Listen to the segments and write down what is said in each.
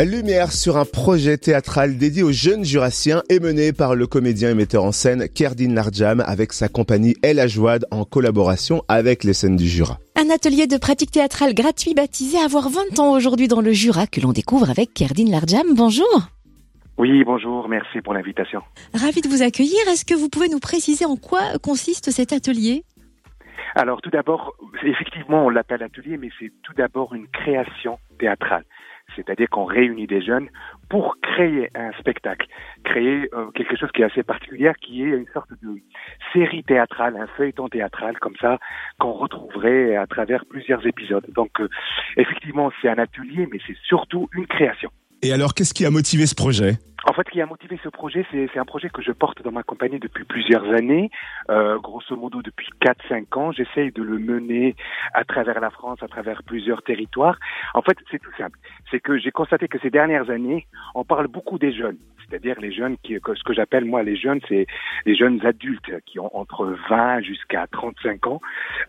Lumière sur un projet théâtral dédié aux jeunes jurassiens et mené par le comédien et metteur en scène Kerdin Larjam avec sa compagnie El Ajouad en collaboration avec les scènes du Jura. Un atelier de pratique théâtrale gratuit baptisé Avoir 20 ans aujourd'hui dans le Jura que l'on découvre avec Kerdin Larjam. Bonjour. Oui, bonjour, merci pour l'invitation. Ravi de vous accueillir. Est-ce que vous pouvez nous préciser en quoi consiste cet atelier? Alors tout d'abord, effectivement, on l'appelle atelier, mais c'est tout d'abord une création théâtrale. C'est-à-dire qu'on réunit des jeunes pour créer un spectacle, créer euh, quelque chose qui est assez particulier, qui est une sorte de série théâtrale, un feuilleton théâtral comme ça, qu'on retrouverait à travers plusieurs épisodes. Donc euh, effectivement, c'est un atelier, mais c'est surtout une création. Et alors, qu'est-ce qui a motivé ce projet? En fait, ce qui a motivé ce projet, c'est un projet que je porte dans ma compagnie depuis plusieurs années, euh, grosso modo depuis 4-5 ans. J'essaye de le mener à travers la France, à travers plusieurs territoires. En fait, c'est tout simple. C'est que j'ai constaté que ces dernières années, on parle beaucoup des jeunes c'est-à-dire les jeunes qui, ce que j'appelle moi les jeunes, c'est les jeunes adultes qui ont entre 20 jusqu'à 35 ans.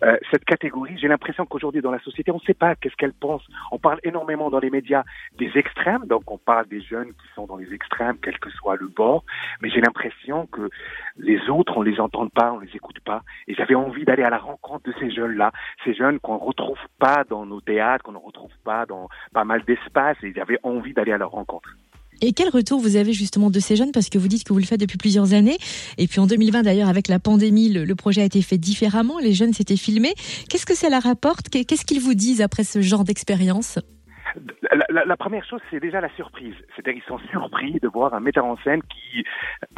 Euh, cette catégorie, j'ai l'impression qu'aujourd'hui dans la société, on ne sait pas qu'est-ce qu'elle pense. On parle énormément dans les médias des extrêmes, donc on parle des jeunes qui sont dans les extrêmes, quel que soit le bord, mais j'ai l'impression que les autres, on les entend pas, on les écoute pas. Et j'avais envie d'aller à la rencontre de ces jeunes-là, ces jeunes qu'on ne retrouve pas dans nos théâtres, qu'on ne retrouve pas dans pas mal d'espaces, et j'avais envie d'aller à leur rencontre. Et quel retour vous avez justement de ces jeunes? Parce que vous dites que vous le faites depuis plusieurs années. Et puis en 2020, d'ailleurs, avec la pandémie, le, projet a été fait différemment. Les jeunes s'étaient filmés. Qu'est-ce que ça leur rapporte? Qu'est-ce qu'ils vous disent après ce genre d'expérience? La, la, première chose, c'est déjà la surprise. C'est-à-dire qu'ils sont surpris de voir un metteur en scène qui,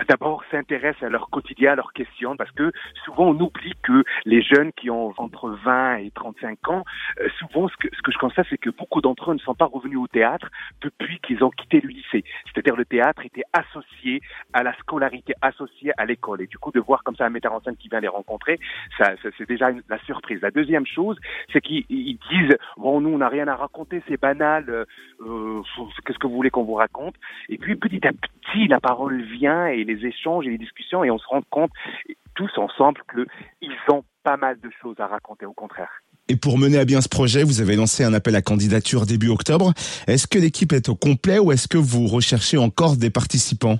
d'abord, s'intéresse à leur quotidien, à leurs questions, parce que souvent on oublie que les jeunes qui ont entre 20 et 35 ans, euh, souvent ce que, ce que je constate, c'est que beaucoup d'entre eux ne sont pas revenus au théâtre depuis qu'ils ont quitté le lycée. C'est-à-dire le théâtre était associé à la scolarité, associé à l'école. Et du coup, de voir comme ça un metteur en scène qui vient les rencontrer, ça, ça c'est déjà la surprise. La deuxième chose, c'est qu'ils disent, bon, nous, on n'a rien à raconter, c'est banal euh, euh, qu'est-ce que vous voulez qu'on vous raconte? Et puis petit à petit, la parole vient et les échanges et les discussions et on se rend compte tous ensemble qu'ils ont pas mal de choses à raconter au contraire. Et pour mener à bien ce projet, vous avez lancé un appel à candidature début octobre. Est-ce que l'équipe est au complet ou est-ce que vous recherchez encore des participants?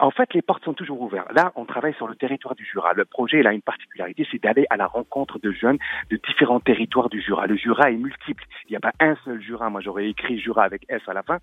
En fait, les portes sont toujours ouvertes. Là, on travaille sur le territoire du Jura. Le projet, il a une particularité, c'est d'aller à la rencontre de jeunes de différents territoires du Jura. Le Jura est multiple. Il n'y a pas un seul Jura. Moi, j'aurais écrit Jura avec S à la fin.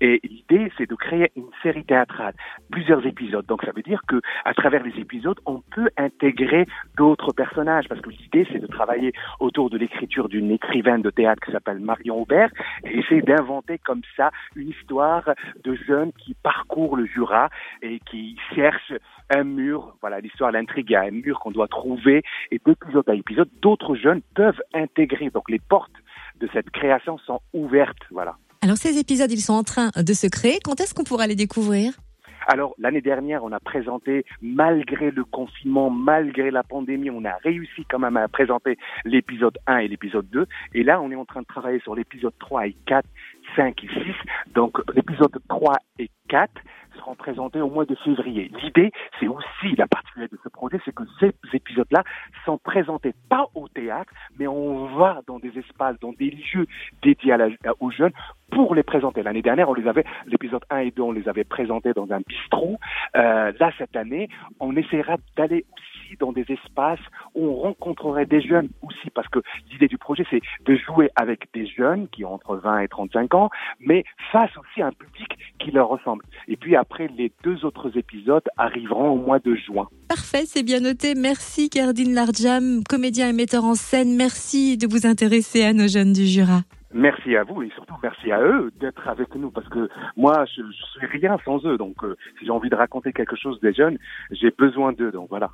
Et l'idée, c'est de créer une série théâtrale, plusieurs épisodes. Donc, ça veut dire que à travers les épisodes, on peut intégrer d'autres personnages, parce que l'idée, c'est de travailler autour de l'écriture d'une écrivaine de théâtre qui s'appelle Marion Aubert, et essayer d'inventer comme ça une histoire de jeunes qui parcourent le Jura et qui cherche un mur. Voilà, l'histoire, l'intrigue, il y a un mur qu'on doit trouver. Et d'épisode à épisode, d'autres jeunes peuvent intégrer. Donc les portes de cette création sont ouvertes. Voilà. Alors ces épisodes, ils sont en train de se créer. Quand est-ce qu'on pourra les découvrir? Alors, l'année dernière, on a présenté, malgré le confinement, malgré la pandémie, on a réussi quand même à présenter l'épisode 1 et l'épisode 2. Et là, on est en train de travailler sur l'épisode 3 et 4, 5 et 6. Donc, l'épisode 3 et 4 seront présentés au mois de février. L'idée, c'est aussi la particularité de ce projet, c'est que ces épisodes-là sont présentés pas au théâtre, mais on va dans des espaces, dans des lieux dédiés aux jeunes pour les présenter. L'année dernière, on les avait, l'épisode 1 et 2, on les avait présentés dans un bistrot. Euh, là, cette année, on essaiera d'aller aussi dans des espaces où on rencontrerait des jeunes aussi, parce que l'idée du projet, c'est de jouer avec des jeunes qui ont entre 20 et 35 ans, mais face aussi à un public qui leur ressemble. Et puis après, les deux autres épisodes arriveront au mois de juin. Parfait, c'est bien noté. Merci Gerdine Larjam, comédien et metteur en scène. Merci de vous intéresser à nos jeunes du Jura. Merci à vous et surtout merci à eux d'être avec nous parce que moi je, je suis rien sans eux donc euh, si j'ai envie de raconter quelque chose des jeunes j'ai besoin d'eux donc voilà.